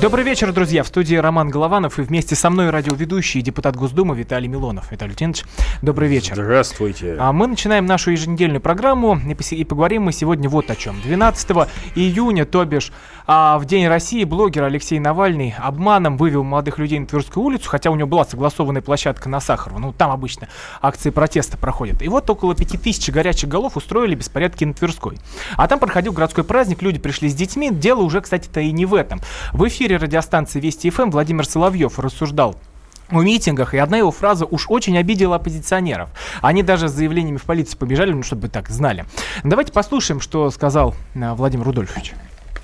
Добрый вечер, друзья. В студии Роман Голованов и вместе со мной радиоведущий депутат Госдумы Виталий Милонов. Виталий Леонидович, добрый вечер. Здравствуйте. А мы начинаем нашу еженедельную программу и поговорим мы сегодня вот о чем. 12 июня, то бишь а, в День России, блогер Алексей Навальный обманом вывел молодых людей на Тверскую улицу, хотя у него была согласованная площадка на Сахарова. Ну, там обычно акции протеста проходят. И вот около 5000 горячих голов устроили беспорядки на Тверской. А там проходил городской праздник, люди пришли с детьми. Дело уже, кстати-то, и не в этом. В эфире эфире радиостанции Вести ФМ Владимир Соловьев рассуждал о митингах, и одна его фраза уж очень обидела оппозиционеров. Они даже с заявлениями в полицию побежали, ну, чтобы так знали. Давайте послушаем, что сказал э, Владимир Рудольфович.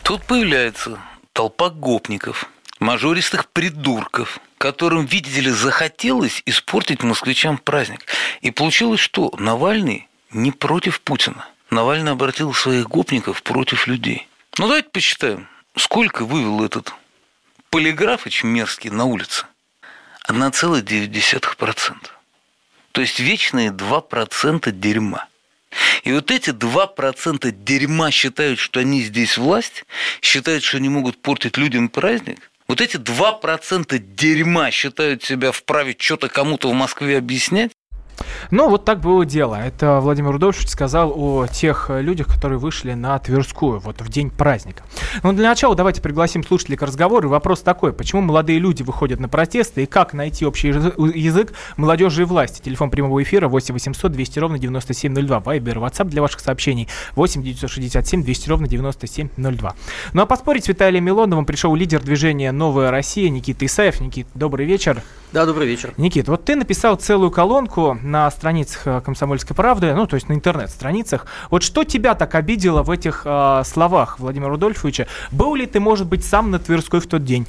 Тут появляется толпа гопников, мажористых придурков, которым, видите ли, захотелось испортить москвичам праздник. И получилось что? Навальный не против Путина. Навальный обратил своих гопников против людей. Ну, давайте посчитаем, сколько вывел этот Полиграфыч мерзкий на улице 1,9%. То есть вечные 2% дерьма. И вот эти 2% дерьма считают, что они здесь власть, считают, что они могут портить людям праздник. Вот эти 2% дерьма считают себя вправе что-то кому-то в Москве объяснять. Ну, вот так было дело. Это Владимир Рудольфович сказал о тех людях, которые вышли на Тверскую вот в день праздника. Но ну, для начала давайте пригласим слушателей к разговору. И вопрос такой, почему молодые люди выходят на протесты и как найти общий язык молодежи и власти? Телефон прямого эфира 8 800 200 ровно 9702. Вайбер, WhatsApp для ваших сообщений 8 967 200 ровно 9702. Ну а поспорить с Виталием Милоновым пришел лидер движения «Новая Россия» Никита Исаев. Никит, добрый вечер. Да, добрый вечер. Никит, вот ты написал целую колонку на страницах э, «Комсомольской правды», ну, то есть на интернет-страницах. Вот что тебя так обидело в этих э, словах Владимира Рудольфовича? Был ли ты, может быть, сам на Тверской в тот день?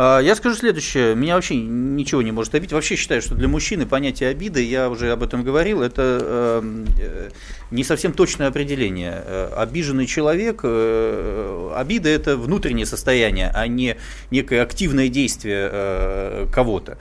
А, я скажу следующее. Меня вообще ничего не может обидеть. Вообще считаю, что для мужчины понятие обиды, я уже об этом говорил, это э, не совсем точное определение. Э, обиженный человек, обида это внутреннее состояние, а не некое активное действие кого-то.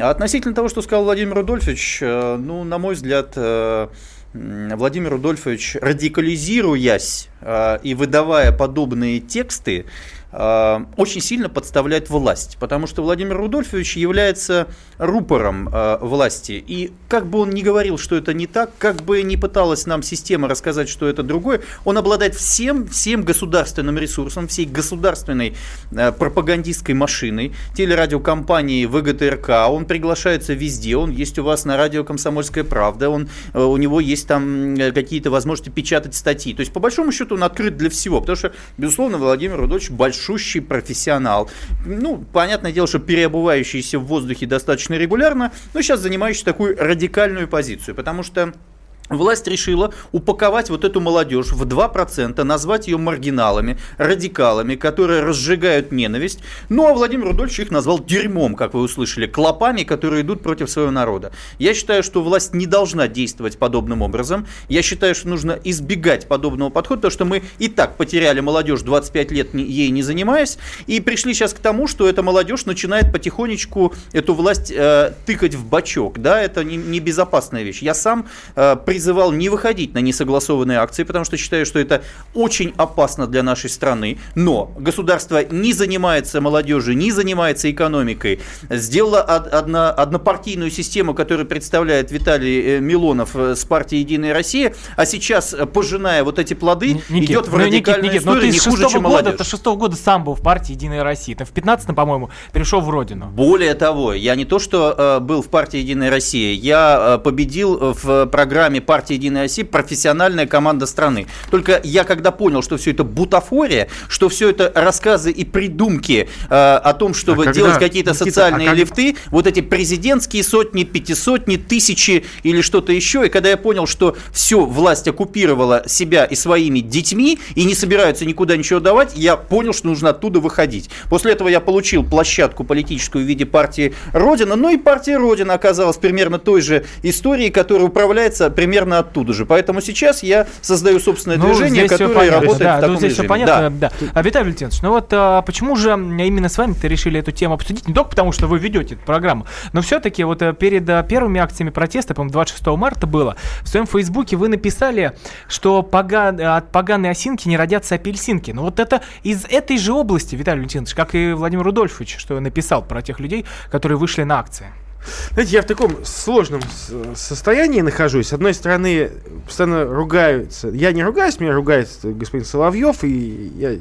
А относительно того, что сказал Владимир Рудольфович, э, ну, на мой взгляд, э, Владимир Рудольфович, радикализируясь э, и выдавая подобные тексты, очень сильно подставляет власть, потому что Владимир Рудольфович является рупором э, власти. И как бы он ни говорил, что это не так, как бы ни пыталась нам система рассказать, что это другое, он обладает всем, всем государственным ресурсом, всей государственной э, пропагандистской машиной, телерадиокомпании ВГТРК, он приглашается везде, он есть у вас на радио «Комсомольская правда», он, у него есть там какие-то возможности печатать статьи. То есть, по большому счету, он открыт для всего, потому что, безусловно, Владимир Рудольфович большой большущий профессионал. Ну, понятное дело, что переобувающийся в воздухе достаточно регулярно, но сейчас занимающий такую радикальную позицию, потому что Власть решила упаковать вот эту молодежь в 2%, назвать ее маргиналами, радикалами, которые разжигают ненависть. Ну а Владимир Рудольевич их назвал дерьмом, как вы услышали, клопами, которые идут против своего народа. Я считаю, что власть не должна действовать подобным образом. Я считаю, что нужно избегать подобного подхода, потому что мы и так потеряли молодежь 25 лет ей не занимаясь, и пришли сейчас к тому, что эта молодежь начинает потихонечку эту власть э, тыкать в бачок. Да, это небезопасная не вещь. Я сам э, призывал не выходить на несогласованные акции, потому что считаю, что это очень опасно для нашей страны. Но государство не занимается молодежью, не занимается экономикой. Сделало одно, однопартийную систему, которую представляет Виталий э, Милонов э, с партией «Единая Россия», а сейчас, э, пожиная вот эти плоды, Никит, идет в ну, радикальную Никит, Никит, историю не хуже, чем года, молодежь. Ты шестого года сам был в партии «Единая Россия». Ты в 15 по-моему, перешел в Родину. Более того, я не то, что э, был в партии «Единая Россия», я э, победил в программе партии «Единая Россия» профессиональная команда страны. Только я когда понял, что все это бутафория, что все это рассказы и придумки э, о том, чтобы а делать какие-то социальные а как... лифты, вот эти президентские сотни, пятисотни, тысячи или что-то еще, и когда я понял, что все, власть оккупировала себя и своими детьми, и не собираются никуда ничего давать, я понял, что нужно оттуда выходить. После этого я получил площадку политическую в виде партии Родина, но и партия Родина оказалась примерно той же историей, которая управляется примерно примерно оттуда же. Поэтому сейчас я создаю собственное Ну, движение, здесь которое работает да, в ну, таком здесь всё режиме. понятно, Да. да. А, Виталий Валентинович, ну вот а, почему же именно с вами ты решили эту тему обсудить? Не только потому, что вы ведете эту программу, но все-таки вот э, перед э, первыми акциями протеста, по-моему, 26 марта было, в своем фейсбуке вы написали, что пога- от поганой осинки не родятся апельсинки. Ну вот это из этой же области, Виталий Валентинович, как и Владимир Рудольфович, что написал про тех людей, которые вышли на акции. Знаете, я в таком сложном состоянии нахожусь. С одной стороны, постоянно ругаются. Я не ругаюсь, меня ругает господин Соловьев, и я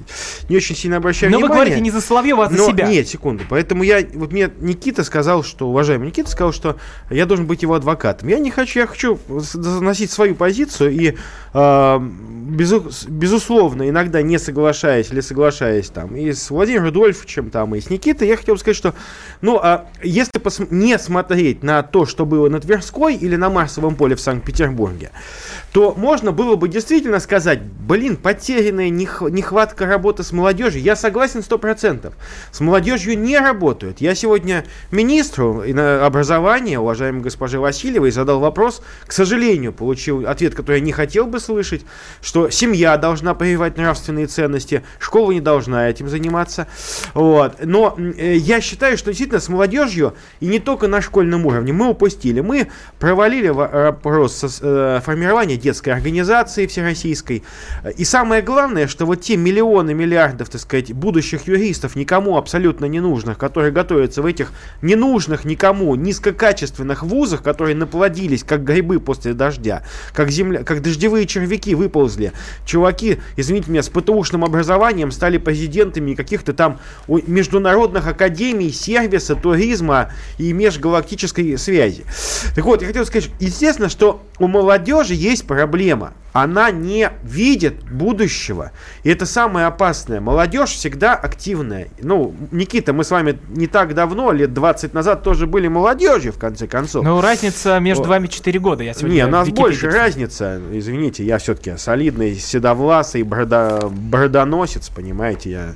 не очень сильно обращаю Но вы внимание. говорите не за Соловьева, а за Но- себя. Нет, секунду. Поэтому я, вот мне Никита сказал, что, уважаемый Никита сказал, что я должен быть его адвокатом. Я не хочу, я хочу заносить свою позицию и, э, безу- безусловно, иногда не соглашаясь или соглашаясь там и с Владимиром Рудольфовичем, там, и с Никитой, я хотел бы сказать, что, ну, а если пос- не смотреть на то, что было на Тверской или на Марсовом поле в Санкт-Петербурге, то можно было бы действительно сказать, блин, потерянная нех- нехватка работы с молодежью. Я согласен 100%. С молодежью не работают. Я сегодня министру образования, уважаемой госпоже Васильевой, задал вопрос, к сожалению, получил ответ, который я не хотел бы слышать, что семья должна прививать нравственные ценности, школа не должна этим заниматься. Вот. Но э, я считаю, что действительно с молодежью, и не только на школьном уровне, мы упустили. Мы провалили во- вопрос э, формирования детской организации всероссийской. И самое главное, что вот те миллионы, миллиардов, так сказать, будущих юристов, никому абсолютно не нужных, которые готовятся в этих ненужных никому низкокачественных вузах, которые наплодились, как грибы после дождя, как, земля, как дождевые червяки выползли. Чуваки, извините меня, с ПТУшным образованием стали президентами каких-то там международных академий, сервиса, туризма и межгалактической связи. Так вот, я хотел сказать, естественно, что у молодежи есть проблема. Она не видит будущего. И это самое опасное. Молодежь всегда активная. Ну, Никита, мы с вами не так давно, лет 20 назад, тоже были молодежью, в конце концов. Ну, разница между О. вами 4 года. Я сегодня Не, у нас больше разница. Извините, я все-таки солидный, седовласый, борода, бородоносец, понимаете, я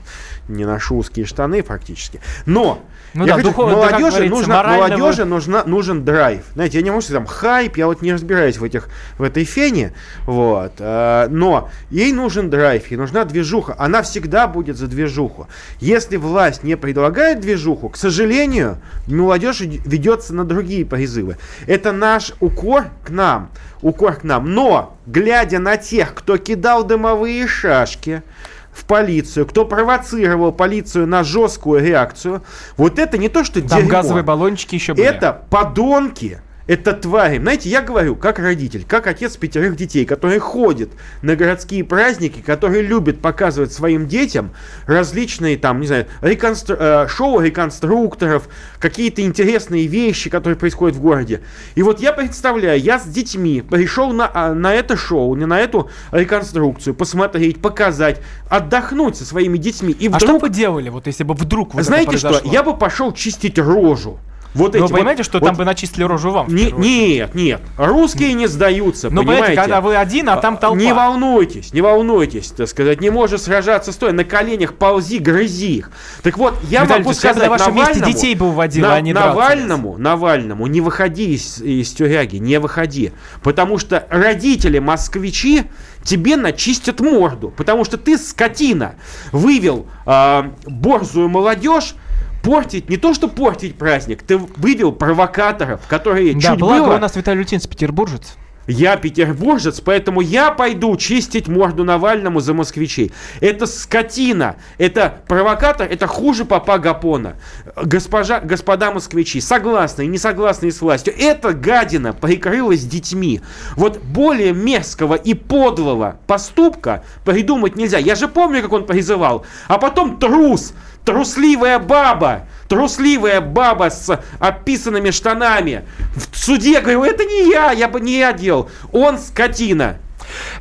не ношу узкие штаны фактически. Но Ну я да, хочу- да, как молодежи, говорится, нужно, морально вы- молодежи нужна, нужен драйв. Знаете, я не могу сказать там хайп, я вот не разбираюсь в, этих, в этой фене, вот, э, но ей нужен драйв, ей нужна движуха, она всегда будет за движуху. Если власть не предлагает движуху, к сожалению, молодежь ведется на другие призывы. Это наш укор к нам, укор к нам. Но, глядя на тех, кто кидал дымовые шашки, в полицию, кто провоцировал полицию на жесткую реакцию, вот это не то, что Там дерьмо. газовые баллончики еще были. Это подонки, это твари. Знаете, я говорю, как родитель, как отец пятерых детей, который ходит на городские праздники, который любит показывать своим детям различные там, не знаю, реконстру- э, шоу реконструкторов, какие-то интересные вещи, которые происходят в городе. И вот я представляю, я с детьми пришел на, а, на это шоу, не на эту реконструкцию, посмотреть, показать, отдохнуть со своими детьми. И А что вдруг, бы делали, вот если бы вдруг вот знаете что, я бы пошел чистить рожу. Вот Но эти вы вот- понимаете, что вот там бы начислили рожу вам? не- нет, нет. Русские не сдаются, Ну, понимаете? понимаете, когда вы один, а там толпа. Не волнуйтесь, не волнуйтесь, так сказать. Не можешь сражаться стоя. На коленях ползи, грызи их. Так вот, я Виталий могу Ильич, я сказать на вашем месте Навальному, детей бы уводил, на- а не драться. Навальному, Навальному, не выходи из, из тюряги, не выходи. Потому что родители москвичи тебе начистят морду. Потому что ты, скотина, вывел а, борзую молодежь портить, не то что портить праздник, ты вывел провокаторов, которые Да, чуть благо было... у нас Виталий Лютинц петербуржец. Я петербуржец, поэтому я пойду чистить морду Навальному за москвичей. Это скотина, это провокатор, это хуже папа Гапона. Госпожа, господа москвичи, согласные, не согласные с властью, эта гадина прикрылась детьми. Вот более мерзкого и подлого поступка придумать нельзя. Я же помню, как он призывал. А потом трус, трусливая баба, трусливая баба с описанными штанами. В суде говорю, это не я, я бы не я делал. Он скотина.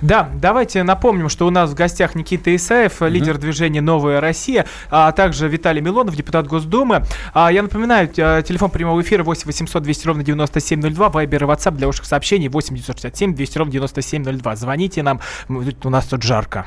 Да, давайте напомним, что у нас в гостях Никита Исаев, лидер движения «Новая Россия», а также Виталий Милонов, депутат Госдумы. А, я напоминаю, т- телефон прямого эфира 8 800 200 ровно 9702, вайбер и ватсап для ваших сообщений 8 967 200 ровно 9702. Звоните нам, у нас тут жарко.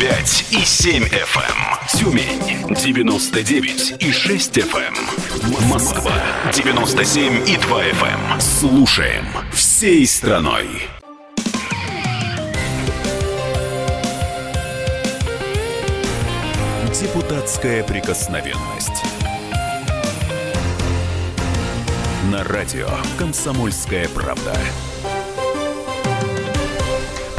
105 и 7 FM. эм. Тюмень 99 и 6 FM. эм. Москва 97 и 2 FM. Слушаем всей страной. Депутатская прикосновенность. На радио «Комсомольская правда».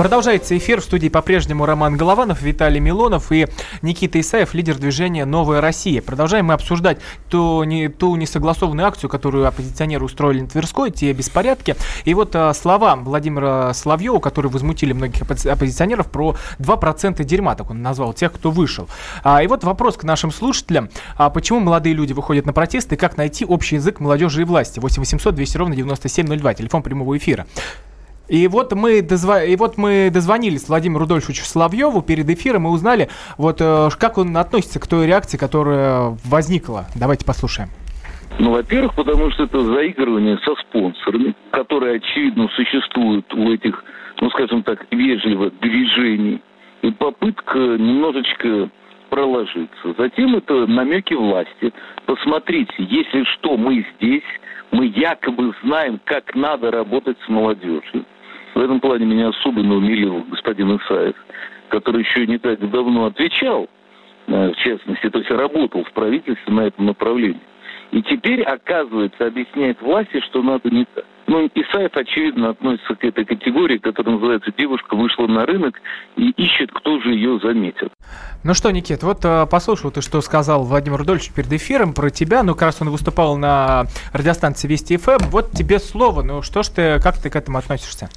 Продолжается эфир в студии по-прежнему Роман Голованов, Виталий Милонов и Никита Исаев, лидер движения «Новая Россия». Продолжаем мы обсуждать ту, не, ту несогласованную акцию, которую оппозиционеры устроили на Тверской, те беспорядки. И вот а, слова Владимира Соловьева, которые возмутили многих оппозиционеров про 2% дерьма, так он назвал, тех, кто вышел. А, и вот вопрос к нашим слушателям. А почему молодые люди выходят на протесты? Как найти общий язык молодежи и власти? 8 800 200 ровно 9702, телефон прямого эфира. И вот мы, дозва... и вот мы дозвонились Владимиру Рудольфовичу Соловьеву перед эфиром и узнали, вот э, как он относится к той реакции, которая возникла. Давайте послушаем. Ну, во-первых, потому что это заигрывание со спонсорами, которые, очевидно, существуют у этих, ну, скажем так, вежливых движений. И попытка немножечко проложиться. Затем это намеки власти. Посмотрите, если что, мы здесь, мы якобы знаем, как надо работать с молодежью. В этом плане меня особенно умилил господин Исаев, который еще не так давно отвечал, э, в частности, то есть работал в правительстве на этом направлении. И теперь, оказывается, объясняет власти, что надо не так. Ну, Исаев, очевидно, относится к этой категории, которая называется «девушка вышла на рынок и ищет, кто же ее заметит». Ну что, Никит, вот э, послушал ты, что сказал Владимир Рудольевич перед эфиром про тебя. Ну, как раз он выступал на радиостанции Вести ФМ. Вот тебе слово. Ну, что ж ты, как ты к этому относишься?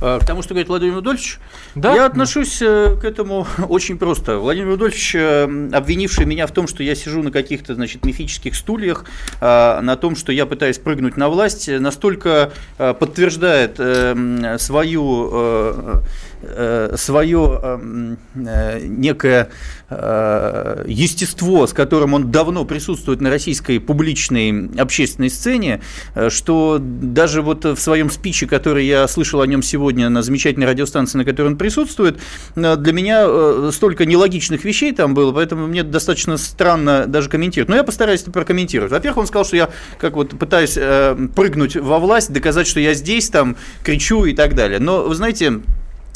Э, К тому, что говорит Владимир Рудольевич, Да? я отношусь э, к этому очень просто. Владимир Рудольевич, э, обвинивший меня в том, что я сижу на каких-то, значит, мифических стульях, на том, что я пытаюсь прыгнуть на власть, настолько подтверждает э, м, свою, э, свое э, м, э, некое э, естество, с которым он давно присутствует на российской публичной общественной сцене, э, что даже вот в своем спиче, который я слышал о нем сегодня на замечательной радиостанции, на которой он присутствует, э, для меня столько нелогичных вещей там было, поэтому мне достаточно странно даже комментировать. Но я постараюсь это прокомментировать. Во-первых, он сказал, что я как вот пытаюсь прыгнуть во власть, доказать, что я здесь, там, кричу и так далее. Но, вы знаете,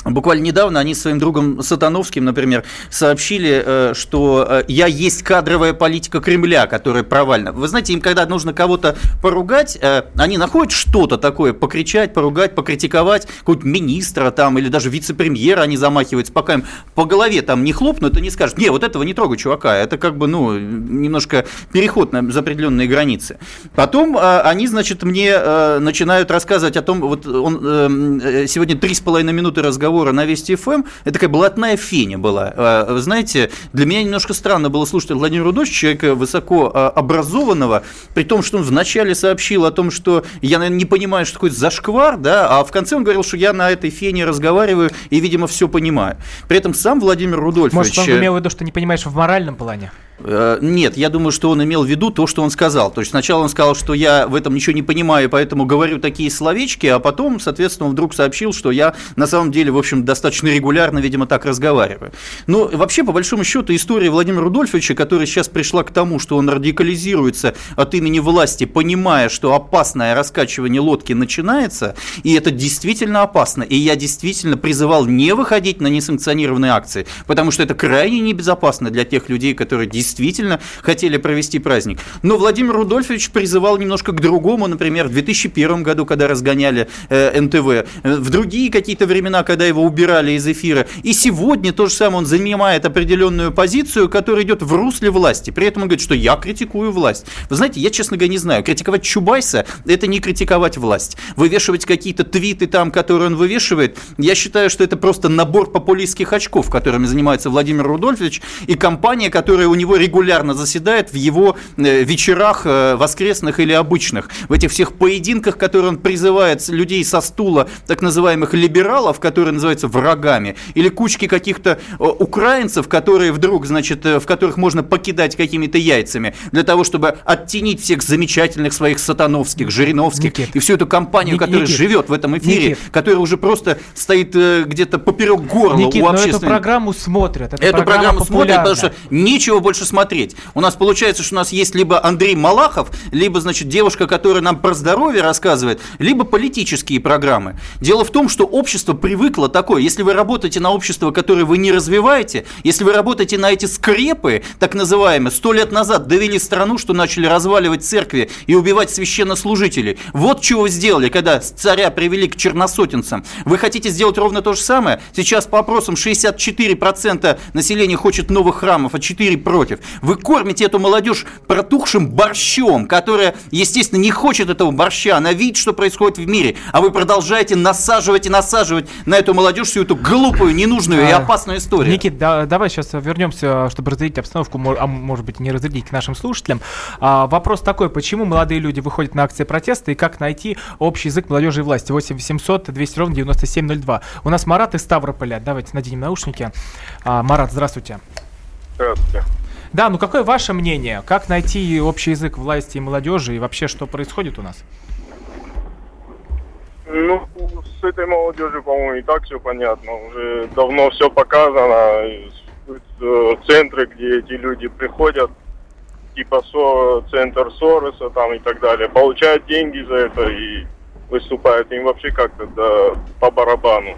Буквально недавно они своим другом Сатановским, например, сообщили, э, что э, я есть кадровая политика Кремля, которая провальна. Вы знаете, им когда нужно кого-то поругать, э, они находят что-то такое, покричать, поругать, покритиковать, какого-то министра там или даже вице-премьера они замахиваются, пока им по голове там не хлопнут и не скажут, не, вот этого не трогай, чувака, это как бы, ну, немножко переход на, за определенные границы. Потом они, значит, мне начинают рассказывать о том, вот он сегодня три с половиной минуты разговора разговора на Вести ФМ, это такая блатная феня была. А, вы знаете, для меня немножко странно было слушать Владимира Рудовича, человека высоко а, образованного, при том, что он вначале сообщил о том, что я, наверное, не понимаю, что такое зашквар, да, а в конце он говорил, что я на этой фене разговариваю и, видимо, все понимаю. При этом сам Владимир Рудольфович... Может, он имел в виду, что не понимаешь в моральном плане? Э, Нет, я думаю, что он имел в виду то, что он сказал. То есть сначала он сказал, что я в этом ничего не понимаю, поэтому говорю такие словечки, а потом, соответственно, он вдруг сообщил, что я на самом деле, в общем, достаточно регулярно, видимо, так разговариваю. Но вообще, по большому счету, история Владимира Рудольфовича, которая сейчас пришла к тому, что он радикализируется от имени власти, понимая, что опасное раскачивание лодки начинается, и это действительно опасно. И я действительно призывал не выходить на несанкционированные акции, потому что это крайне небезопасно для тех людей, которые действительно хотели провести праздник. Но Владимир Рудольфович призывал немножко к другому, например, в 2001 году, когда разгоняли э, НТВ, э, в другие какие-то времена, когда его убирали из эфира. И сегодня то же самое, он занимает определенную позицию, которая идет в русле власти. При этом он говорит, что я критикую власть. Вы знаете, я, честно говоря, не знаю, критиковать Чубайса – это не критиковать власть. Вывешивать какие-то твиты там, которые он вывешивает, я считаю, что это просто набор популистских очков, которыми занимается Владимир Рудольфович, и компания, которая у него всего регулярно заседает в его э, вечерах э, воскресных или обычных. В этих всех поединках, которые он призывает людей со стула, так называемых либералов, которые называются врагами, или кучки каких-то э, украинцев, которые вдруг, значит, в которых можно покидать какими-то яйцами, для того, чтобы оттенить всех замечательных своих сатановских, жириновских Никит. и всю эту компанию, Ник, которая Никит. живет в этом эфире, Никит. которая уже просто стоит где-то поперек горла Никит, у общественности. эту программу смотрят. Эту программу смотрят, потому что нечего больше смотреть. У нас получается, что у нас есть либо Андрей Малахов, либо, значит, девушка, которая нам про здоровье рассказывает, либо политические программы. Дело в том, что общество привыкло такое. Если вы работаете на общество, которое вы не развиваете, если вы работаете на эти скрепы, так называемые, сто лет назад довели страну, что начали разваливать церкви и убивать священнослужителей. Вот чего вы сделали, когда царя привели к черносотенцам. Вы хотите сделать ровно то же самое? Сейчас по опросам 64% населения хочет новых храмов, а 4 против. Вы кормите эту молодежь протухшим борщом, которая, естественно, не хочет этого борща, она видит, что происходит в мире, а вы продолжаете насаживать и насаживать на эту молодежь всю эту глупую, ненужную и а, опасную историю. Никит, да, давай сейчас вернемся, чтобы разрядить обстановку, а может быть не разрядить к нашим слушателям. А, вопрос такой, почему молодые люди выходят на акции протеста и как найти общий язык молодежи и власти? 8 800 200 ровно 9702. У нас Марат из Ставрополя. Давайте наденем наушники. А, Марат, здравствуйте. Здравствуйте. Да, ну какое ваше мнение? Как найти общий язык власти и молодежи и вообще что происходит у нас? Ну, с этой молодежью, по-моему, и так все понятно. Уже давно все показано. Э, центры, где эти люди приходят, типа СО, центр Сороса там и так далее, получают деньги за это и выступают им вообще как-то да, по барабану.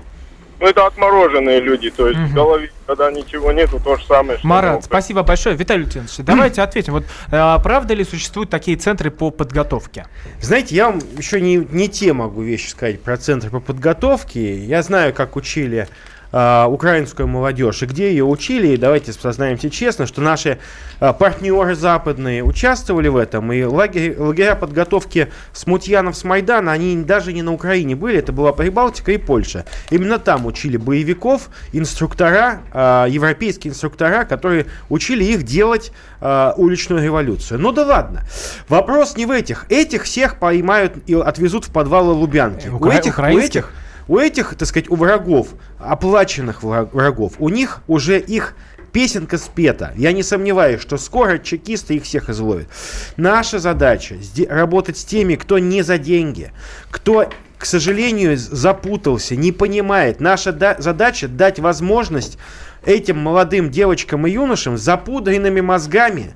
Ну, это отмороженные люди, то есть угу. в голове, когда ничего нету, то же самое. Что Марат, спасибо большое. Виталий Лютинович, давайте ответим. Вот а, правда ли существуют такие центры по подготовке? Знаете, я вам еще не, не те могу вещи сказать про центры по подготовке. Я знаю, как учили э, украинскую молодежь. И где ее учили, и давайте сознаемся честно, что наши э, партнеры западные участвовали в этом, и лагеря, лагеря подготовки смутьянов с Майдана, они даже не на Украине были, это была Прибалтика и Польша. Именно там учили боевиков, инструктора, э, европейские инструктора, которые учили их делать э, уличную революцию. Ну да ладно. Вопрос не в этих. Этих всех поймают и отвезут в подвалы Лубянки. Укра- у этих, у этих у этих, так сказать, у врагов, оплаченных врагов, у них уже их песенка спета. Я не сомневаюсь, что скоро чекисты их всех изловят. Наша задача работать с теми, кто не за деньги, кто к сожалению, запутался, не понимает. Наша да- задача дать возможность этим молодым девочкам и юношам с запудренными мозгами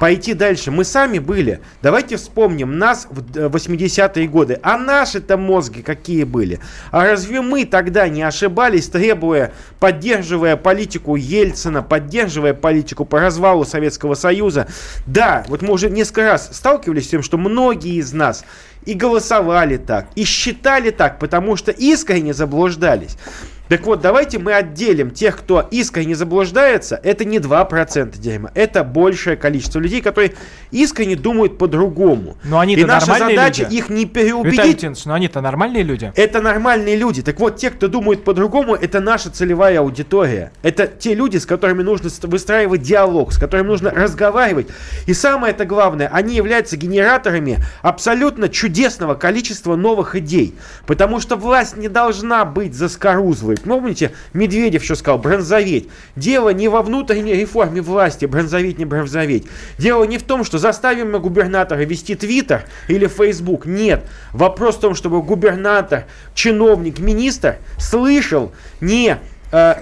пойти дальше. Мы сами были. Давайте вспомним нас в 80-е годы. А наши-то мозги какие были? А разве мы тогда не ошибались, требуя, поддерживая политику Ельцина, поддерживая политику по развалу Советского Союза? Да, вот мы уже несколько раз сталкивались с тем, что многие из нас и голосовали так, и считали так, потому что искренне заблуждались. Так вот, давайте мы отделим тех, кто искренне заблуждается. Это не 2% дерьма, это большее количество людей, которые искренне думают по-другому. Но они И наша задача люди. их не переубедить. Виталий но они-то нормальные люди. Это нормальные люди. Так вот, те, кто думают по-другому, это наша целевая аудитория. Это те люди, с которыми нужно выстраивать диалог, с которыми нужно разговаривать. И самое это главное, они являются генераторами абсолютно чудесного количества новых идей. Потому что власть не должна быть заскорузлой Помните, Медведев что сказал? Бронзоветь. Дело не во внутренней реформе власти, бронзоветь не бронзоветь. Дело не в том, что заставим мы губернатора вести Твиттер или Фейсбук. Нет. Вопрос в том, чтобы губернатор, чиновник, министр слышал не э,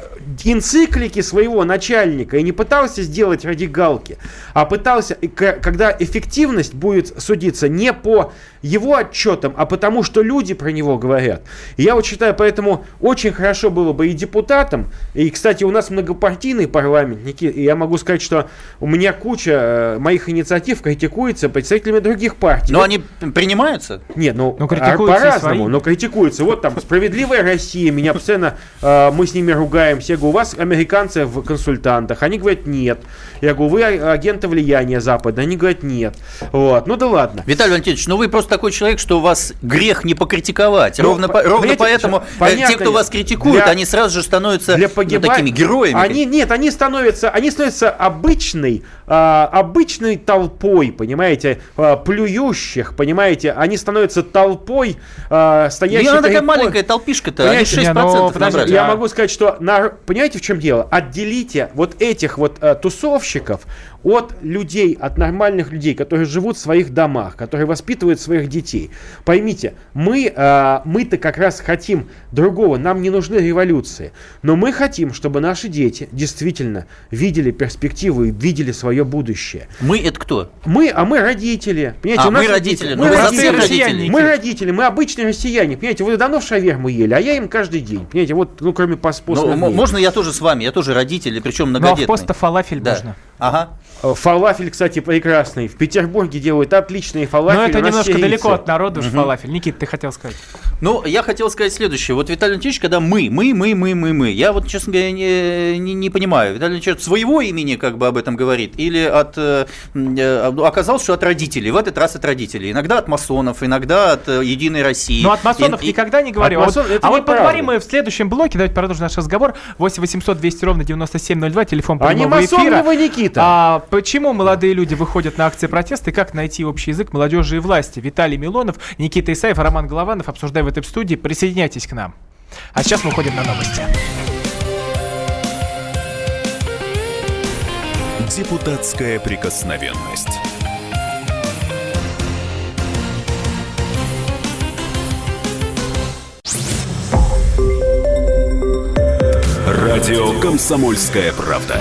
энциклики своего начальника и не пытался сделать ради галки, а пытался, когда эффективность будет судиться не по его отчетам, а потому что люди про него говорят. И я вот считаю, поэтому очень хорошо было бы и депутатам, и, кстати, у нас многопартийный парламент, и я могу сказать, что у меня куча э, моих инициатив критикуется представителями других партий. Но вот. они принимаются? Нет, ну, по-разному, но критикуются. Вот там «Справедливая Россия», меня постоянно, э, мы с ними ругаемся. Я говорю, у вас американцы в консультантах. Они говорят, нет. Я говорю, вы агенты влияния Запада. Они говорят, нет. Вот. Ну да ладно. Виталий Валентинович, ну вы просто такой человек, что у вас грех не покритиковать. Ну, ровно по- ровно поэтому э, понятно, те, кто вас критикуют, для- они сразу же становятся для ну, погиба- такими героями. Они нет, они становятся, они становятся обычной, а, обычной толпой, понимаете, а, плюющих, понимаете, они становятся толпой, а, Ну, стоящей. она такая маленькая толпишка-то, они Понимаете, 6% не, ну, подожди, набрали. Я А- могу сказать, что на, понимаете, в чем дело? Отделите вот этих вот э, тусовщиков от людей, от нормальных людей, которые живут в своих домах, которые воспитывают своих детей. Поймите, мы, э, мы-то как раз хотим другого, нам не нужны революции, но мы хотим, чтобы наши дети действительно видели перспективу и видели свое будущее. Мы это кто? Мы, а мы родители. Понимаете, А, у нас мы родители, Мы ну, вы за родители. родителей. Мы родители, мы обычные россияне. Понимаете, вы давно в шаверму ели, а я им каждый день. Понимаете, вот, ну, кроме пос- Ну, можно я тоже с вами? Я тоже родитель, и причем Ну а в многодетный. поста фалафель Да. можно. Ага. Э, Фалафель, кстати, прекрасный. В Петербурге делают отличные фалафели. Но это немножко далеко от народа же фалафель. Никит, ты хотел сказать. Ну, я хотел сказать следующее. Вот Виталий Валентинович, когда мы, мы, мы, мы, мы, мы, я вот, честно говоря, не, не, не понимаю. Виталий Валентинович от своего имени как бы об этом говорит? Или от... э, э, оказалось, что от родителей. В этот раз от родителей. Иногда от масонов, иногда от э, Единой России. Ну, от масонов И- никогда не говорю. от А вот, а вот поговорим мы в следующем блоке. Давайте продолжим наш разговор. 8 800 200 ровно 9702, телефон А не прямого масон эфира. вы, Никита? А почему молодые люди выходят на акции протеста и как найти общий язык молодежи и власти? Виталий Милонов, Никита Исаев, Роман Голованов обсуждаем в этой студии. Присоединяйтесь к нам. А сейчас мы уходим на новости. Депутатская прикосновенность. Радио «Комсомольская правда».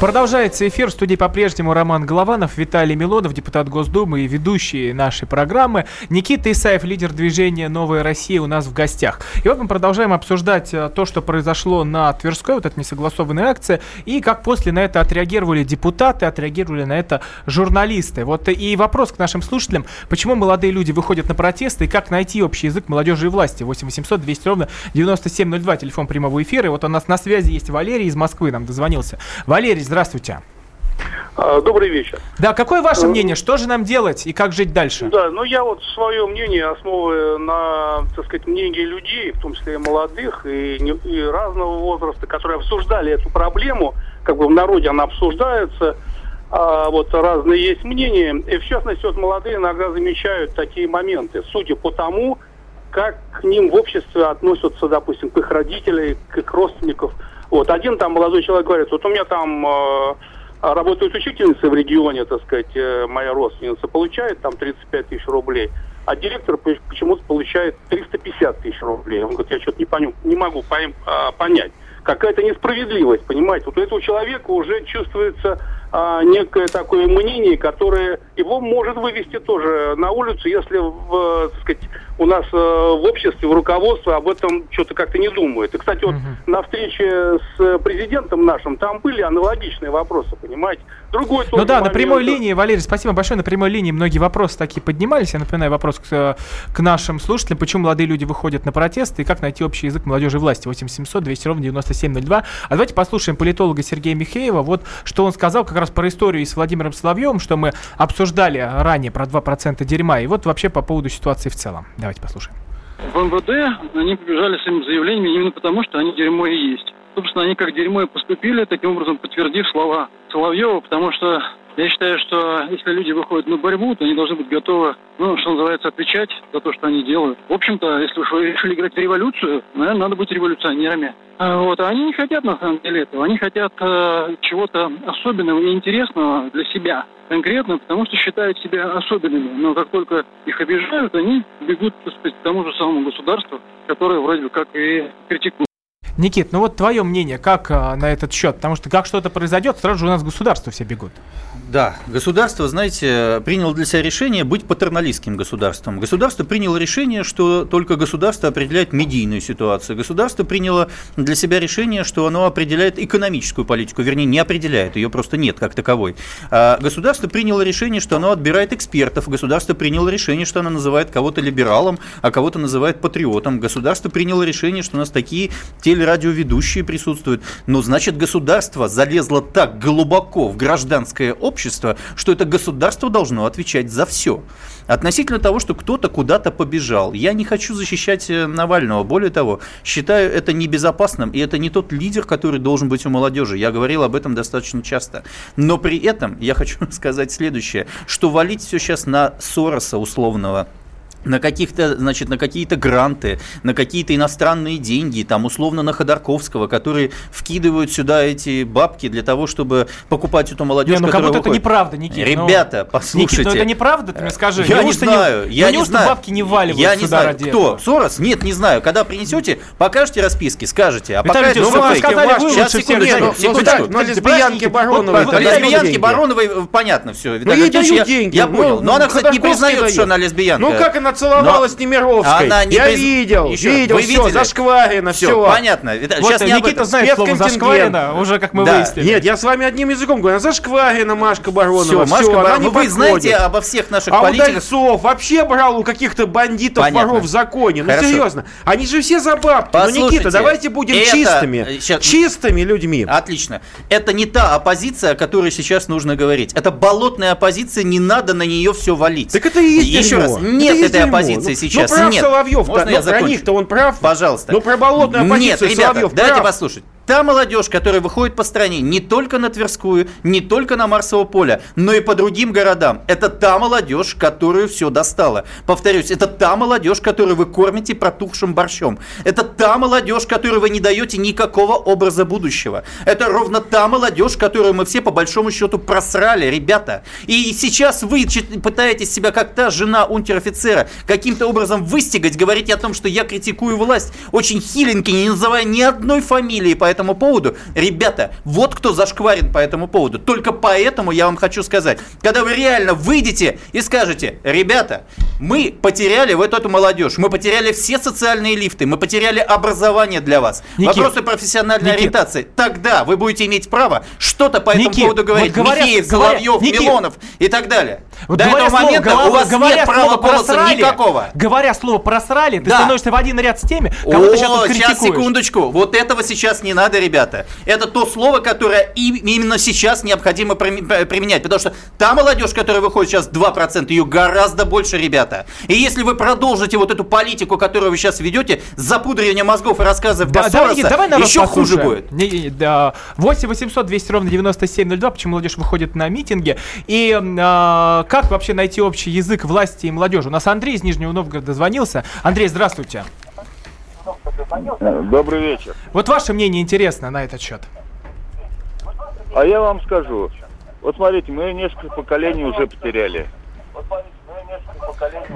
Продолжается эфир. В студии по-прежнему Роман Голованов, Виталий Милонов, депутат Госдумы и ведущие нашей программы. Никита Исаев, лидер движения «Новая Россия» у нас в гостях. И вот мы продолжаем обсуждать э, то, что произошло на Тверской, вот эта несогласованная акция, и как после на это отреагировали депутаты, отреагировали на это журналисты. Вот и вопрос к нашим слушателям, почему молодые люди выходят на протесты, и как найти общий язык молодежи и власти. 8 800 200 ровно 9702, телефон прямого эфира. И вот у нас на связи есть Валерий из Москвы, нам дозвонился. Валерий, здравствуйте. А, Добрый вечер. Да, какое ваше мнение? Что же нам делать и как жить дальше? Да, ну я вот свое мнение основываю на, так сказать, мнении людей, в том числе и молодых, и, и разного возраста, которые обсуждали эту проблему, как бы в народе она обсуждается, а вот разные есть мнения. И в частности, вот молодые иногда замечают такие моменты, судя по тому, как к ним в обществе относятся, допустим, к их родителям, к их родственникам. Вот один там молодой человек говорит, вот у меня там э, работает учительница в регионе, так сказать, э, моя родственница, получает там 35 тысяч рублей, а директор по- почему-то получает 350 тысяч рублей. Он говорит, я что-то не, поню- не могу пойм- а, понять. Какая-то несправедливость, понимаете? Вот у этого человека уже чувствуется а, некое такое мнение, которое его может вывести тоже на улицу, если, в, так сказать, у нас э, в обществе, в руководстве об этом что-то как-то не думают. И, кстати, вот на встрече с президентом нашим там были аналогичные вопросы, понимаете? Другой Ну да, на момент. прямой линии, Валерий, спасибо большое. На прямой линии многие вопросы такие поднимались. Я напоминаю вопрос к, к нашим слушателям. Почему молодые люди выходят на протесты и как найти общий язык молодежи и власти? 8700 200 ровно 9702. А давайте послушаем политолога Сергея Михеева. Вот что он сказал как раз про историю с Владимиром Соловьевым, что мы обсуждали ранее про 2% дерьма. И вот вообще по поводу ситуации в целом. Давайте послушаем. В МВД они побежали с этими заявлениями именно потому, что они дерьмо и есть. Собственно, они как дерьмо и поступили, таким образом подтвердив слова Соловьева, потому что Я считаю, что если люди выходят на борьбу, то они должны быть готовы, ну, что называется, отвечать за то, что они делают. В общем-то, если уж вы решили играть в революцию, наверное, надо быть революционерами. А Вот, а они не хотят на самом деле этого. Они хотят э, чего-то особенного и интересного для себя конкретно, потому что считают себя особенными. Но как только их обижают, они бегут, так сказать, к тому же самому государству, которое вроде бы как и критикует. Никит, ну вот твое мнение, как а, на этот счет? Потому что как что-то произойдет, сразу же у нас государство все бегут. Да, государство, знаете, приняло для себя решение быть патерналистским государством. Государство приняло решение, что только государство определяет медийную ситуацию. Государство приняло для себя решение, что оно определяет экономическую политику, вернее, не определяет, ее просто нет как таковой. А государство приняло решение, что оно отбирает экспертов. Государство приняло решение, что оно называет кого-то либералом, а кого-то называет патриотом. Государство приняло решение, что у нас такие телерадиоведущие присутствуют. Но значит, государство залезло так глубоко в гражданское общество, что это государство должно отвечать за все. Относительно того, что кто-то куда-то побежал, я не хочу защищать э, Навального. Более того, считаю это небезопасным, и это не тот лидер, который должен быть у молодежи. Я говорил об этом достаточно часто. Но при этом я хочу сказать следующее, что валить все сейчас на Сороса условного, на каких-то, значит, на какие-то гранты, на какие-то иностранные деньги, там условно на Ходорковского, которые вкидывают сюда эти бабки для того, чтобы покупать эту молодежь. Не, ну как будто это выходит. неправда, Никит. ну, Ребята, послушайте. Никит, ну это неправда, ты мне скажи. Я не знаю, я ну, не неужто знаю. бабки не валивают Я не сюда знаю, кто? этого? Сорос? Нет, не знаю. Когда принесете, покажете расписки, скажете. А Виталий пока Ильич, это ну, сказали, вы Сейчас, секундочку, знаете. Ну, секундочку. ну, лесбиянки Бароновой, Вот лесбиянки. Бароновой, э, понятно все. Ну, ей дают деньги. Я понял. Но она, кстати, не признает, что она лесбиянка. Ну как она целовалась с Немировской? Она не Я приз- видел, Еще видел, вы все, видели? зашкварено, Все, все. понятно. Вот Сейчас не Никита знает слово зашкварено, уже как мы Да. выяснили. Нет, я с вами одним языком говорю. Она зашкварена, Машка Баронова. Все, Все, Машка, она Бар- не ну вы подходит. знаете обо всех наших А у политиках. Дальцов вообще брал у каких-то бандитов, Понятно. воров в законе. Ну Хорошо. серьезно. Они же все за бабки. Ну, Никита, давайте будем это- чистыми. щас- Чистыми людьми. Отлично. Это не та оппозиция, о которой сейчас нужно говорить. Это болотная оппозиция, не надо на нее все валить. Так это и есть Еще раз, Это нет этой дерьмо. оппозиции Ну, сейчас. Ну, прав нет. Соловьев, Можно да, я ну, про них-то он прав. Пожалуйста. Ну, про болотную оппозицию Нет, ребята, Соловьев дайте прав. послушать. Та молодежь, которая выходит по стране не только на Тверскую, не только на Марсово поле, но и по другим городам, это та молодежь, которую все достала. Повторюсь, это та молодежь, которую вы кормите протухшим борщом. Это та молодежь, которой вы не даете никакого образа будущего. Это ровно та молодежь, которую мы все по большому счету просрали, ребята. И сейчас вы пытаетесь себя как та жена унтер-офицера каким-то образом выстигать, говорить о том, что я критикую власть, очень хиленький, не называя ни одной фамилии по этому поводу. Ребята, вот кто зашкварен по этому поводу. Только поэтому я вам хочу сказать, когда вы реально выйдете и скажете, ребята, мы потеряли вот эту молодежь, мы потеряли все социальные лифты, мы потеряли образование для вас, Никит, вопросы профессиональной Никит. ориентации, тогда вы будете иметь право что-то по этому Никит, поводу говорить. вот говорят- Михеев, Соловьев, Никит. Милонов и так далее. Вот До этого слово- момента голова- у вас говоря нет права голоса «просрали», никакого. Говоря слово просрали, ты Да. становишься в один ряд с теми, кого ты сейчас О, тут сейчас, критикуешь. секундочку. Вот этого сейчас не надо, ребята. Это то слово, которое именно сейчас необходимо применять. Потому что та молодежь, которая выходит сейчас 2%, ее гораздо больше, ребята. И если вы продолжите вот эту политику, которую вы сейчас ведете, запудривание мозгов и рассказы в Да, давай, Никит, давай народ еще хуже будет. Не, не, да. 8 800 200 ровно 9702, почему молодежь выходит на митинги. И а, как вообще найти общий язык власти и молодежи? У нас Андрей из Нижнего Новгорода звонился. Андрей, здравствуйте. Добрый вечер. Вот ваше мнение интересно на этот счет. А я вам скажу. Вот смотрите, мы несколько поколений уже потеряли.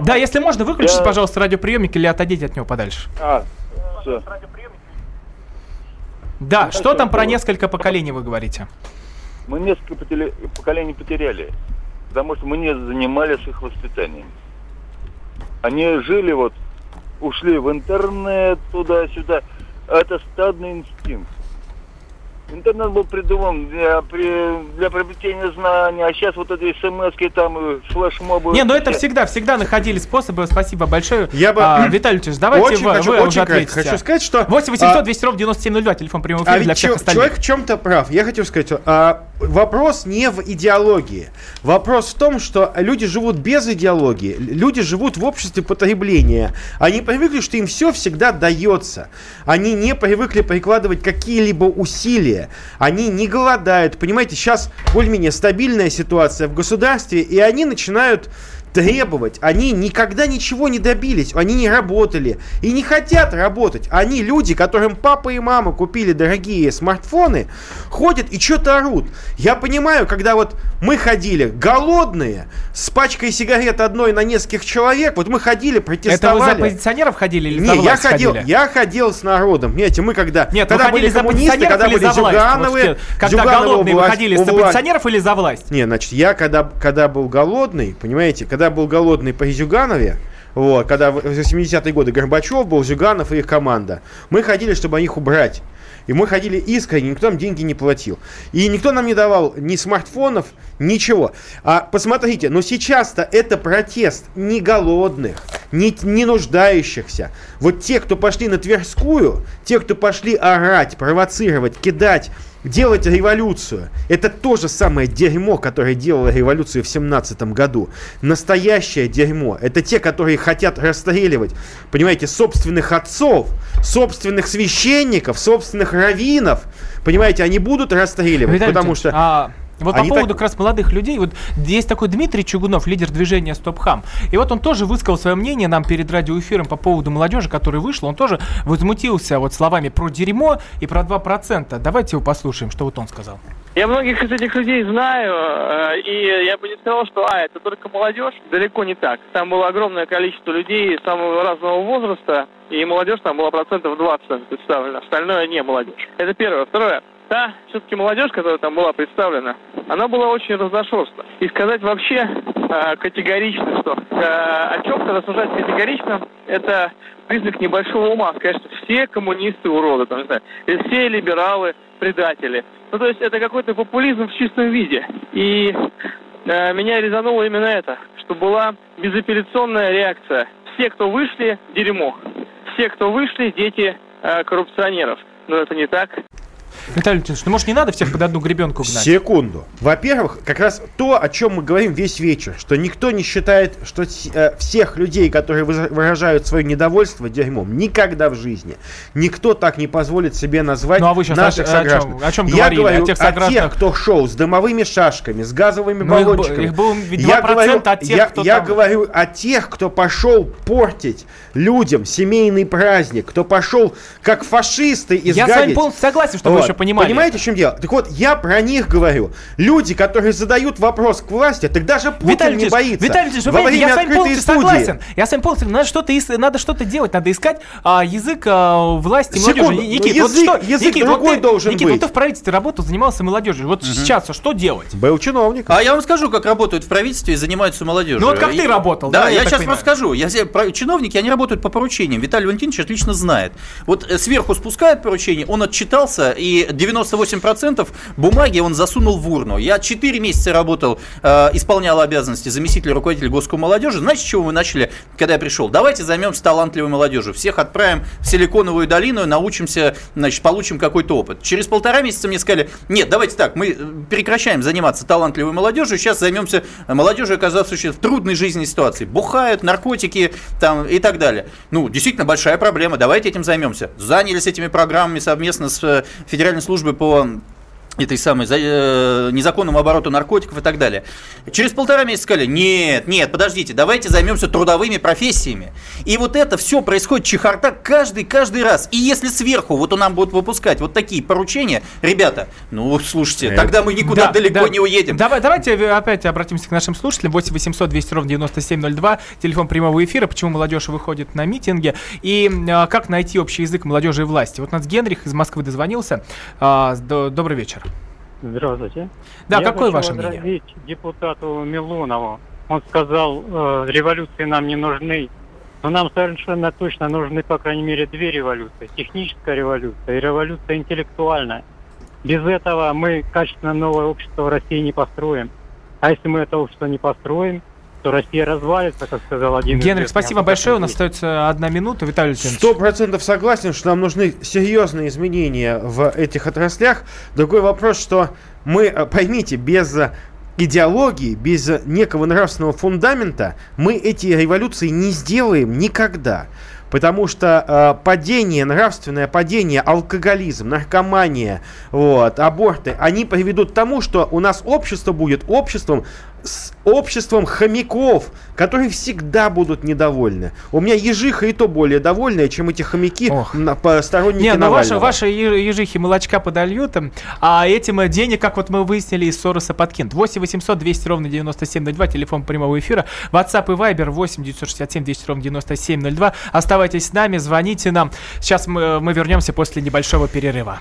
Да, если можно, выключите, Я- пожалуйста, радиоприемник или отойдите от него подальше. А, все. Да, Ну, что там что про было? несколько поколений вы говорите? Мы несколько потеле- поколений потеряли, потому что мы не занимались их воспитанием. Они жили вот, ушли в интернет, туда-сюда. Это стадный инстинкт. Интернет был придуман для, при- для приобретения знаний, а сейчас вот эти смс там, флешмобы. Не, ну это все. всегда, всегда находили способы. Спасибо большое. Я бы- А, Виталий Ильич, давайте Очень вы, хочу- вы очень уже ответите. хочу сказать, что, 8 800 а, 200 ровно 9702, телефон прямого А эфира для ведь всех чё- остальных. человек в чем-то прав. Я хочу сказать, а, вопрос не в идеологии. Вопрос в том, что люди живут без идеологии. Люди живут в обществе потребления. Они привыкли, что им все всегда дается. Они не привыкли прикладывать какие-либо усилия. Они не голодают. Понимаете, сейчас более-менее стабильная ситуация в государстве, и они начинают требовать. Они никогда ничего не добились, они не работали и не хотят работать. Они люди, которым папа и мама купили дорогие смартфоны, ходят и что-то орут. Я понимаю, когда вот мы ходили голодные, с пачкой сигарет одной на нескольких человек, вот мы ходили, протестовали. Это вы за оппозиционеров ходили или не, я ходил, ходили? я ходил с народом. Понимаете, мы когда, Нет, когда были коммунисты, когда были? Зюгановы, когда голодные, власть- ходили у за власти. оппозиционеров или за власть? Не, значит, я когда, когда был голодный, понимаете, когда был голодный по Зюганове, вот, когда в 70-е годы Горбачев был, Зюганов и их команда, мы ходили, чтобы их убрать. И мы ходили искренне, никто нам деньги не платил. И никто нам не давал ни смартфонов, ничего. А посмотрите, но сейчас-то это протест не голодных, не, не нуждающихся. Вот те, кто пошли на Тверскую, те, кто пошли орать, провоцировать, кидать, делать революцию. Это то же самое дерьмо, которое делало революцию в 17 году. Настоящее дерьмо. Это те, которые хотят расстреливать, понимаете, собственных отцов, собственных священников, собственных раввинов. Понимаете, они будут расстреливать, Виталий потому что... а, вот они по поводу так- как раз молодых людей, вот есть такой Дмитрий Чугунов, лидер движения Стоп Хам. И вот он тоже высказал свое мнение нам перед радиоэфиром по поводу молодежи, которая вышла. Он тоже возмутился вот словами про дерьмо и про 2%. Давайте его послушаем, что вот он сказал. Я многих из этих людей знаю, э, и я бы не сказал, что а, это только молодежь. Далеко не так. Там было огромное количество людей самого разного возраста, и молодежь там была процентов 20 представлена. Остальное не молодежь. Это первое. Второе. Та все-таки молодежь, которая там была представлена, она была очень разношерстна. И сказать вообще э, категорично, что э, о чем-то рассуждать категорично, это признак небольшого ума. Сказать, что все коммунисты уроды, там, не знаю, все либералы предатели. Ну, то есть это какой-то популизм в чистом виде. И э, меня резануло именно это, что была безапелляционная реакция. Все, кто вышли, дерьмо. Все, кто вышли, дети э, коррупционеров. Но это не так. Виталий Валентинович, ну может не надо всех под одну гребенку гнать? Секунду. Во-первых, как раз то, о чем мы говорим весь вечер, что никто не считает, что э, всех людей, которые выражают свое недовольство дерьмом, никогда в жизни никто так не позволит себе назвать Ну, а вы щас наших о- о сограждан. чем- о чем Я говорили? О говорю тех о тех, согражданах? кто шел с дымовыми шашками, с газовыми Ну, их б- баллончиками. их было ведь Я 2% говорю- от тех, я, кто я там- говорю о тех, кто пошел портить людям семейный праздник, кто пошел как фашисты Я с вами изгадить. полностью согласен, чтобы вы Вот. еще понимали. Понимаете, в чем дело? Так вот, я про них говорю. Люди, которые задают вопрос к власти, так даже Путин Виталий не боится. Виталий Ильич, вы понимаете, я с вами полностью студии. согласен. Я с вами полностью надо что-то надо что-то делать, надо искать а, язык а, власти Секунду, молодежи. ну, Никит, язык- вот что, язык Никит, другой вот ты, должен Никит, вот быть. ты в правительстве работал, занимался молодежью. Вот сейчас что делать? Был чиновник. А я вам скажу, как работают в правительстве и занимаются молодежью. Ну вот как И- ты работал, Да, да, я я, сейчас понимаю. просто скажу. Я, чиновники, они работают по поручениям. Виталий Валентинович отлично знает. Вот э, сверху спускают поручение, он отчитался, и 98% бумаги он засунул в урну. Я 4 месяца работал, э, исполнял обязанности заместителя руководителя госком молодежи. Знаете, с чего мы начали, когда я пришел? Давайте займемся талантливой молодежью. Всех отправим в Силиконовую долину, научимся, значит, получим какой-то опыт. Через полтора месяца мне сказали, нет, давайте так, мы э, прекращаем заниматься талантливой молодежью, сейчас займемся молодежью, оказавшейся в трудной жизненной ситуации. Бухают, наркотики там, и так далее. Ну, действительно большая проблема, давайте этим займемся. Занялись этими программами совместно с э, Федеральной службой по этой самой э, незаконному обороту наркотиков и так далее. Через полтора месяца сказали, нет, нет, подождите, давайте займемся трудовыми профессиями. И вот это все происходит чехарда каждый, каждый раз. И если сверху вот у нам будут выпускать вот такие поручения, ребята, ну, слушайте, Это- тогда мы никуда Да, далеко да. не уедем. Давай, давайте э, опять обратимся к нашим слушателям. 8 800 200 ровно 9702, телефон прямого эфира, почему молодежь выходит на митинги и э, как найти общий язык молодежи и власти. Вот у нас Генрих из Москвы дозвонился. С- до- добрый вечер. Здравствуйте. Да, Я какое ваше мнение? депутату Милонову. Он сказал, э, революции нам не нужны. Но нам совершенно точно нужны, по крайней мере, две революции. Техническая революция и революция интеллектуальная. Без этого мы качественно новое общество в России не построим. А если мы это общество не построим, что Россия развалится, как сказал один Генрих, спасибо большое. У нас остается одна минута. Виталий Леонидович. Сто процентов согласен, что нам нужны серьезные изменения в этих отраслях. Другой вопрос, что мы, э, поймите, без э, идеологии, без э, некого нравственного фундамента мы эти революции не сделаем никогда. Потому что э, падение, нравственное падение, алкоголизм, наркомания, вот, аборты, они приведут к тому, что у нас общество будет обществом с обществом хомяков, которые всегда будут недовольны. У меня ежиха и то более довольная, чем эти хомяки на, по- сторонники Не, ну ваши, ваши ежихи молочка подольют, а этим э, денег, как вот мы выяснили, из Сороса подкинут. 8 800 200 ровно 9702, телефон прямого эфира. WhatsApp и Viber 8 967 200 ровно 9702. Оставайтесь с нами, звоните нам. Сейчас мы, мы вернемся после небольшого перерыва.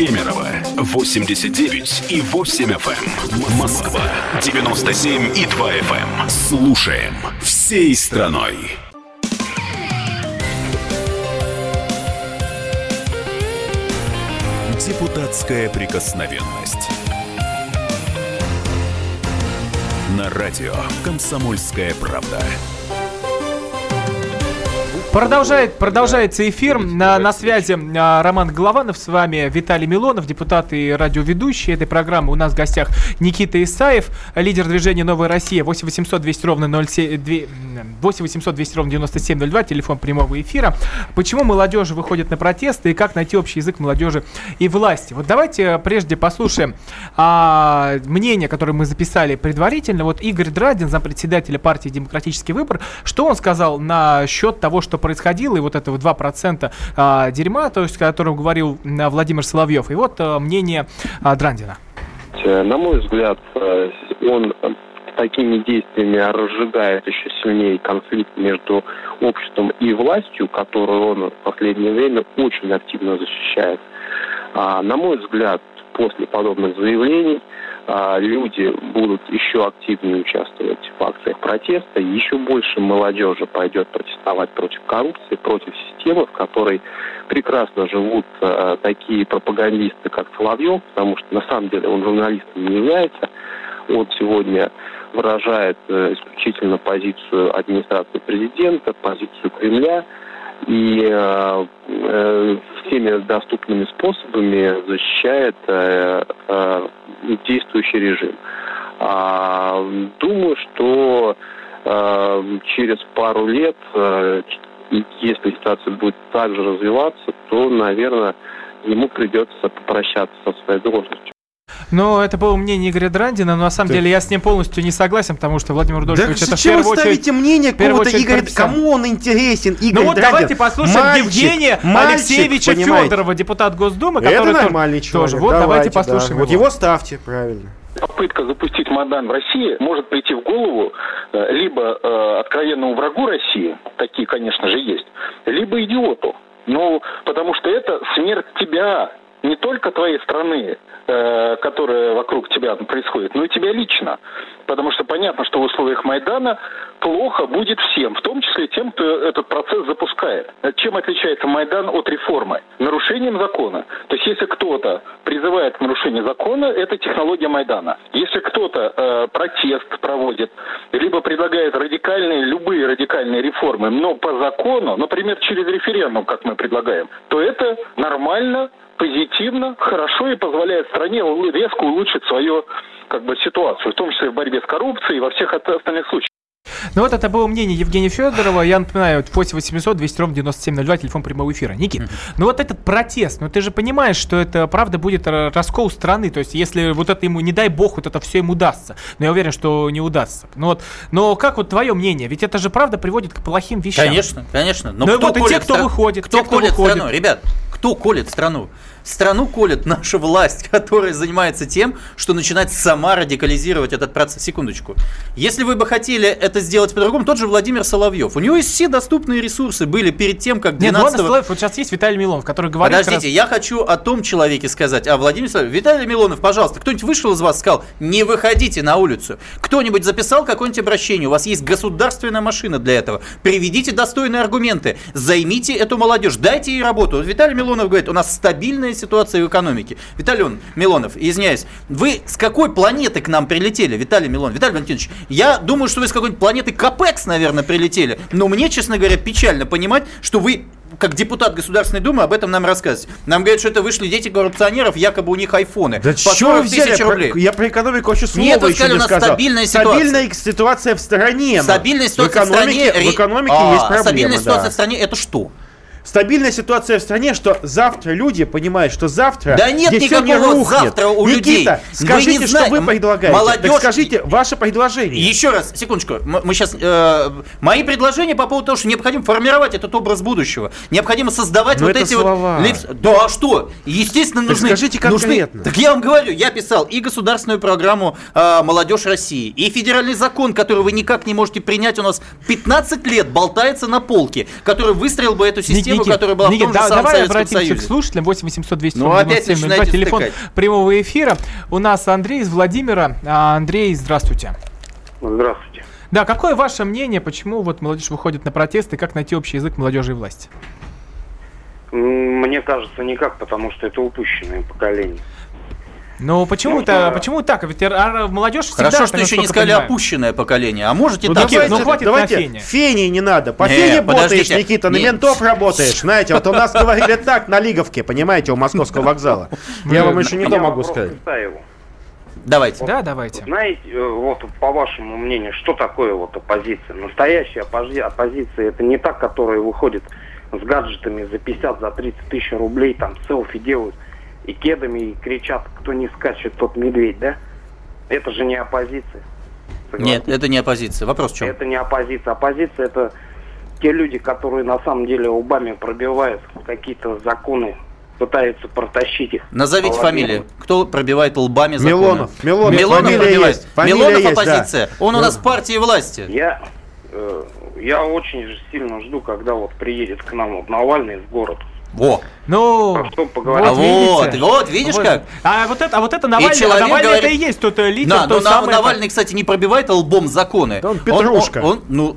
Кемерово 89 и 8 FM. Москва 97 и 2 FM. Слушаем всей страной. Депутатская прикосновенность. На радио «Комсомольская правда». Продолжает, продолжается эфир. На, на связи а, Роман Голованов, с вами Виталий Милонов, депутат и радиоведущий этой программы. У нас в гостях Никита Исаев, лидер движения «Новая Россия». 8 800 200 ровно 07, 8 800 200 ровно 9702, телефон прямого эфира. Почему молодежь выходит на протесты и как найти общий язык молодежи и власти? Вот давайте прежде послушаем а, мнение, которое мы записали предварительно. Вот Игорь Драдин, зампредседателя партии «Демократический выбор», что он сказал на счет того, что происходило, и вот этого 2% а, дерьма, то есть, о котором говорил а, Владимир Соловьев. И вот а, мнение а, Драндина. Э, На мой взгляд, э, он э, такими действиями разжигает еще сильнее конфликт между обществом и властью, которую он в последнее время очень активно защищает. А, На мой взгляд, после подобных заявлений люди будут еще активнее участвовать в акциях протеста, еще больше молодежи пойдет протестовать против коррупции, против системы, в которой прекрасно живут э, такие пропагандисты, как Соловьев, потому что на самом деле он журналистом не является. Он сегодня выражает э, исключительно позицию администрации президента, позицию Кремля и э, э, всеми доступными способами защищает э, э, действующий режим. А, думаю, что э, через пару лет, э, если ситуация будет так же развиваться, то, наверное, ему придется попрощаться со своей должностью. Но это было мнение Игоря Драндина, но на самом Так. деле я с ним полностью не согласен, потому что Владимир Да Рудольфович это в зачем вы первую очередь... ставите мнение какого-то Игоря? Кому он интересен, Игорь Ну вот Драгин? давайте послушаем Мальчик, Евгения мальчик, Алексеевича понимаете? Федорова, депутат Госдумы, Это который то- нормальный человек. тоже. Вот давайте, да. послушаем Вот его ставьте, правильно. Попытка запустить Майдан в России может прийти в голову э, либо э, откровенному врагу России, такие, конечно же, есть, либо идиоту. Ну, потому что это смерть тебя, не только твоей страны, э, которая вокруг тебя происходит, но и тебя лично. Потому что понятно, что в условиях Майдана плохо будет всем, в том числе тем, кто этот процесс запускает. Чем отличается Майдан от реформы? Нарушением закона. То есть если кто-то призывает к нарушению закона, это технология Майдана. Если кто-то э, протест проводит, либо предлагает радикальные, любые радикальные реформы, но по закону, например, через референдум, как мы предлагаем, то это нормально, позитивно, хорошо и позволяет стране резко улучшить свою как бы, ситуацию, в том числе в борьбе с коррупцией и во всех остальных случаях. Ну вот это было мнение Евгения Федорова. Я напоминаю, 8 800 200 ровно 9702, телефон прямого эфира. Никит, ну вот этот протест, ну ты же понимаешь, что это правда будет ра- раскол страны. То есть если вот это ему, не дай бог, вот это все ему удастся. Но я уверен, что не удастся. Ну вот, но как вот твое мнение? Ведь это же правда приводит к плохим вещам. Конечно, конечно. Но Ну и кто вот и те, кто стра- выходит, кто те, кто колет выходит. страну? Ребят, кто колет страну? Страну колет наша власть, которая занимается тем, что начинает сама радикализировать этот процесс. Секундочку. Если вы бы хотели это сделать по-другому, тот же Владимир Соловьев. У него есть все доступные ресурсы были перед тем, как 12 Нет, ладно, Соловьев, вот сейчас есть Виталий Милонов, который говорит... Подождите, раз- я хочу о том человеке сказать, о Владимире Соловьеве. Виталий Милонов, пожалуйста, кто-нибудь вышел из вас и сказал, не выходите на улицу. Кто-нибудь записал какое-нибудь обращение, у вас есть государственная машина для этого. Приведите достойные аргументы, займите эту молодежь, дайте ей работу. Вот Виталий Милонов говорит, у нас стабильная ситуация в экономике. Виталий Милонов, извиняюсь, вы с какой планеты к нам прилетели, Виталий Милонов? Виталий Валентинович, я думаю, что вы с какой-нибудь планеты Капекс, наверное, прилетели. Но мне, честно говоря, печально понимать, что вы как депутат Государственной Думы об этом нам рассказываете. Нам говорят, что это вышли дети коррупционеров, якобы у них айфоны. Да по чё 40 вы взяли? тысяч Про- рублей. Я про экономику вообще слова Нет, еще сказали, не у нас сказал. стабильная ситуация. Стабильная ситуация в стране. Стабильная в ситуация в, экономике, стране. В экономике А, есть проблема, Стабильная да. ситуация в стране это что? Стабильная ситуация в стране, что завтра люди понимают, что завтра Да нет никакого рухнет. завтра у Никита, людей. Вы скажите, не что знаете. вы предлагаете. Молодежь- Так скажите ваше предложение. Еще раз, секундочку. Мы сейчас. мои предложения по поводу того, что необходимо формировать этот образ будущего. Необходимо создавать Но вот это эти слова. вот. лиф- Да, а что? Естественно, Так нужны. скажите нужны- конкретно. Так я вам говорю, я писал и государственную программу э, Молодежь России, и федеральный закон, который вы никак не можете принять. У нас 15 лет болтается на полке, который выстроил бы эту систему, Никит, которая была Никит, в том же да- самом давай обратимся Союзе. к слушателям. 8 800 200 Ну, опять 9702, начинаете телефон втыкать. прямого эфира. У нас Андрей из Владимира. А, Андрей, здравствуйте. Здравствуйте. Да, какое ваше мнение, почему вот молодежь выходит на протесты, как найти общий язык молодежи и власти? Мне кажется, никак, потому что это упущенное поколение. Ну, почему-то, почему так? Ведь а, молодежь всегда... Хорошо, что еще не сказали понимаю. опущенное поколение. А можете Ну, так давайте, сказать? хватит давайте, на фене. фене не надо. По Не, фене подождите. ботаешь, Никита, на Не. ментов работаешь. Знаете, вот у нас говорили так на Лиговке, понимаете, у московского вокзала. Я вам еще не то могу сказать. Давайте. Да, давайте. Знаете, э, вот по вашему мнению, что такое вот оппозиция? Настоящая оппози- оппозиция это не та, которая выходит с гаджетами за 50, за 30 тысяч рублей, там селфи делают и кедами и кричат, кто не скачет, тот медведь, да? Это же не оппозиция. Нет, это не оппозиция. Вопрос в чем? Это не оппозиция. Оппозиция это те люди, которые на самом деле лбами пробивают какие-то законы, пытаются протащить их. Назовите По фамилии. Кто пробивает лбами законы? Милонов. Милонов. Милонов Фамилия пробивает. есть. Фамилия Милонов есть, да. оппозиция. Он у нас в партии власти. Я, э, я очень же сильно жду, когда вот приедет к нам вот Навальный в город. Во. Ну, А что поговорить? А вот, видите? вот, видишь Вот. как? А вот это, а вот это Навальный, а человек Навальный говорит- это и есть тот э, лидер, Да, то но На- самое... Навальный, кстати, не пробивает лбом законы. он петрушка. Он, он- ну,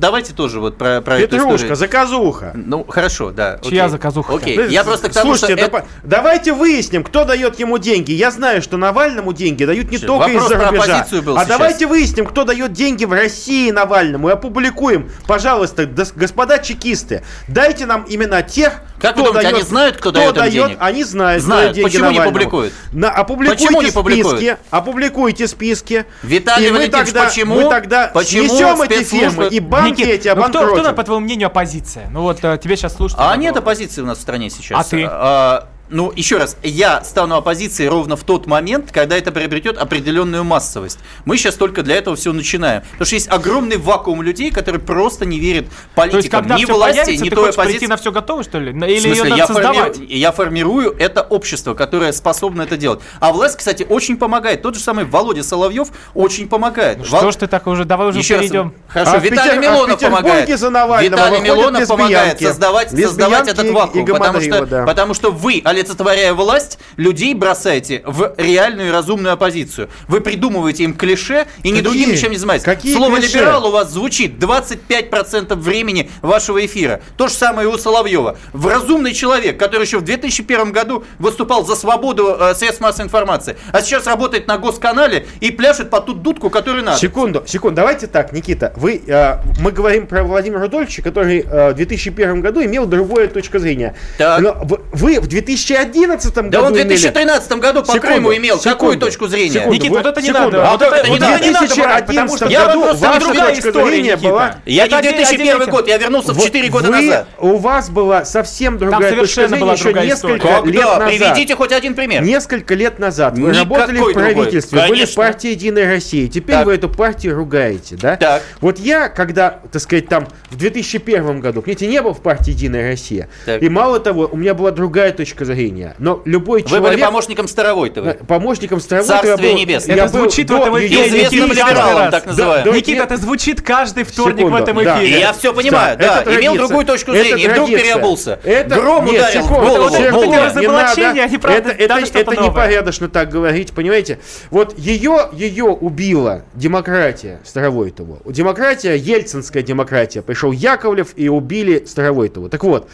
давайте тоже вот про, про эту Петрушка, историю. заказуха. Ну, хорошо, да. Чья окей. заказуха? Окей, Да, я просто к тому, Слушайте, что... да это- давайте выясним, кто дает ему деньги. Я знаю, что Навальному деньги дают не Слушай, только из-за про рубежа. был а сейчас. давайте выясним, кто дает деньги в России Навальному и опубликуем. Пожалуйста, господа чекисты, дайте нам имена тех, Как вы кто думаете, дает, они знают, кто дает им денег? Они знают, кто Знают. деньги Почему не Навальному. публикуют? На, опубликуйте Почему не списки, публикуют? опубликуйте списки. Виталий и мы Валентинович, тогда, почему? мы тогда Почему снесем эти спецслужбы- фирмы и банки Никит, эти ну кто, кто, обанкротим. по твоему мнению, оппозиция? Ну вот э, тебе сейчас слушать. А нет оппозиции у нас в стране сейчас. А ты? А, ну, еще раз, я стану оппозицией ровно в тот момент, когда это приобретет определенную массовость. Мы сейчас только для этого все начинаем. Потому что есть огромный вакуум людей, которые просто не верят политикам. То есть, когда ни все власти, появится, ни ты той оппозиции. на все готово, что ли? В Или ее смысле, надо я, создавать? формирую, я формирую это общество, которое способно это делать. А власть, кстати, очень помогает. Тот же самый Володя Соловьев очень помогает. Ну Вол- Что ж ты так уже, давай уже Еще раз, перейдем. Хорошо, А в Виталий Петер- а в Милонов Петербурге помогает. за Навального Виталий Милонов помогает лесбиянки. создавать, создавать Лесбиянки этот и- вакуум. и потому, что, да. потому что вы, олицетворяя власть, людей бросаете в реальную и разумную оппозицию. Вы придумываете им клише и ни другим ничем не занимаетесь. Какие Слово клише? либерал у вас звучит 25% времени вашего эфира. То же самое и у Соловьева. В разумный человек, который еще в 2001 году выступал за свободу э, средств массовой информации, а сейчас работает на госканале и пляшет под ту дудку, которую надо. Секунду, секунду. Давайте так, Никита. Вы, э, мы говорим про Владимира Рудольевича, который э, в 2001 году имел другое точка зрения. Так. Но вы в 2011 Да году он в имели- 2013 году по Секунду, Крыму имел какую секунду, точку зрения? секунду. Никит, вот это не секунду. надо. А Вот вот это, не надо не надо брать, потому 2011 что Я году ваша другая точка история, зрения Никита. была... Я не в Это один- 2001 один год, я вернулся в Вот 4 года вы- назад. У вас была совсем другая точка совершенно зрения была еще другая несколько история. лет назад. Приведите хоть один пример. Несколько лет назад вы Никакой работали в правительстве, были в партии Единой России. Теперь вы эту партию ругаете, да? Так. Вот я, когда, так сказать, там в 2001 году, понимаете, не был в партии Единая Россия. И мало того, у меня была другая точка зрения. Зрения, но любой Вы человек... были помощником Старовойтова. Помощником Старовойтова я Царствие был- небесное. я Это был звучит в до этом её- эфире. Известным Никита, либералом, так называемым. Да, да, Никита, это звучит каждый вторник Секунду, в этом да. эфире. И я все понимаю, да. это Имел другую точку Это зрения, и вдруг переобулся. Это, Гром нет, ударил в секунду, голову. секунду, секунду, это разоблачение, а надо. правда, это, это, это непорядочно так говорить, понимаете? Вот ее, ее убила демократия Старовойтову. Демократия, ельцинская демократия. Пришел Яковлев и убили Старовойтову. Так вот,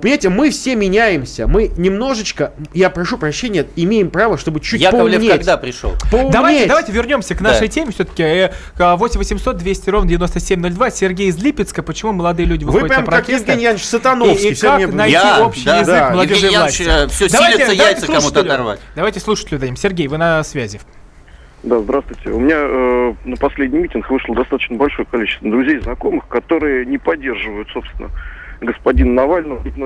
понимаете, мы все меняемся. Мы немножечко, я прошу прощения, имеем право, чтобы чуть Яковлев поумнеть. когда пришел? Поумнеть. Давайте, давайте вернемся к нашей Да. теме все-таки. 8 800 200 ровно 9702. Сергей из Липецка. Почему молодые люди Вы выходят прям на как? Евгений Янович Сатановский. И, и как мне- найти Я, общий да, язык да. молодежи Евгений власти? Янович, э, всё Давайте- силится давайте яйца кому-то оторвать. Давайте слушателю дадим. Сергей, вы на связи. Да, здравствуйте. У меня э, на последний митинг вышло достаточно большое количество друзей и знакомых, которые не поддерживают, собственно, господина Навального.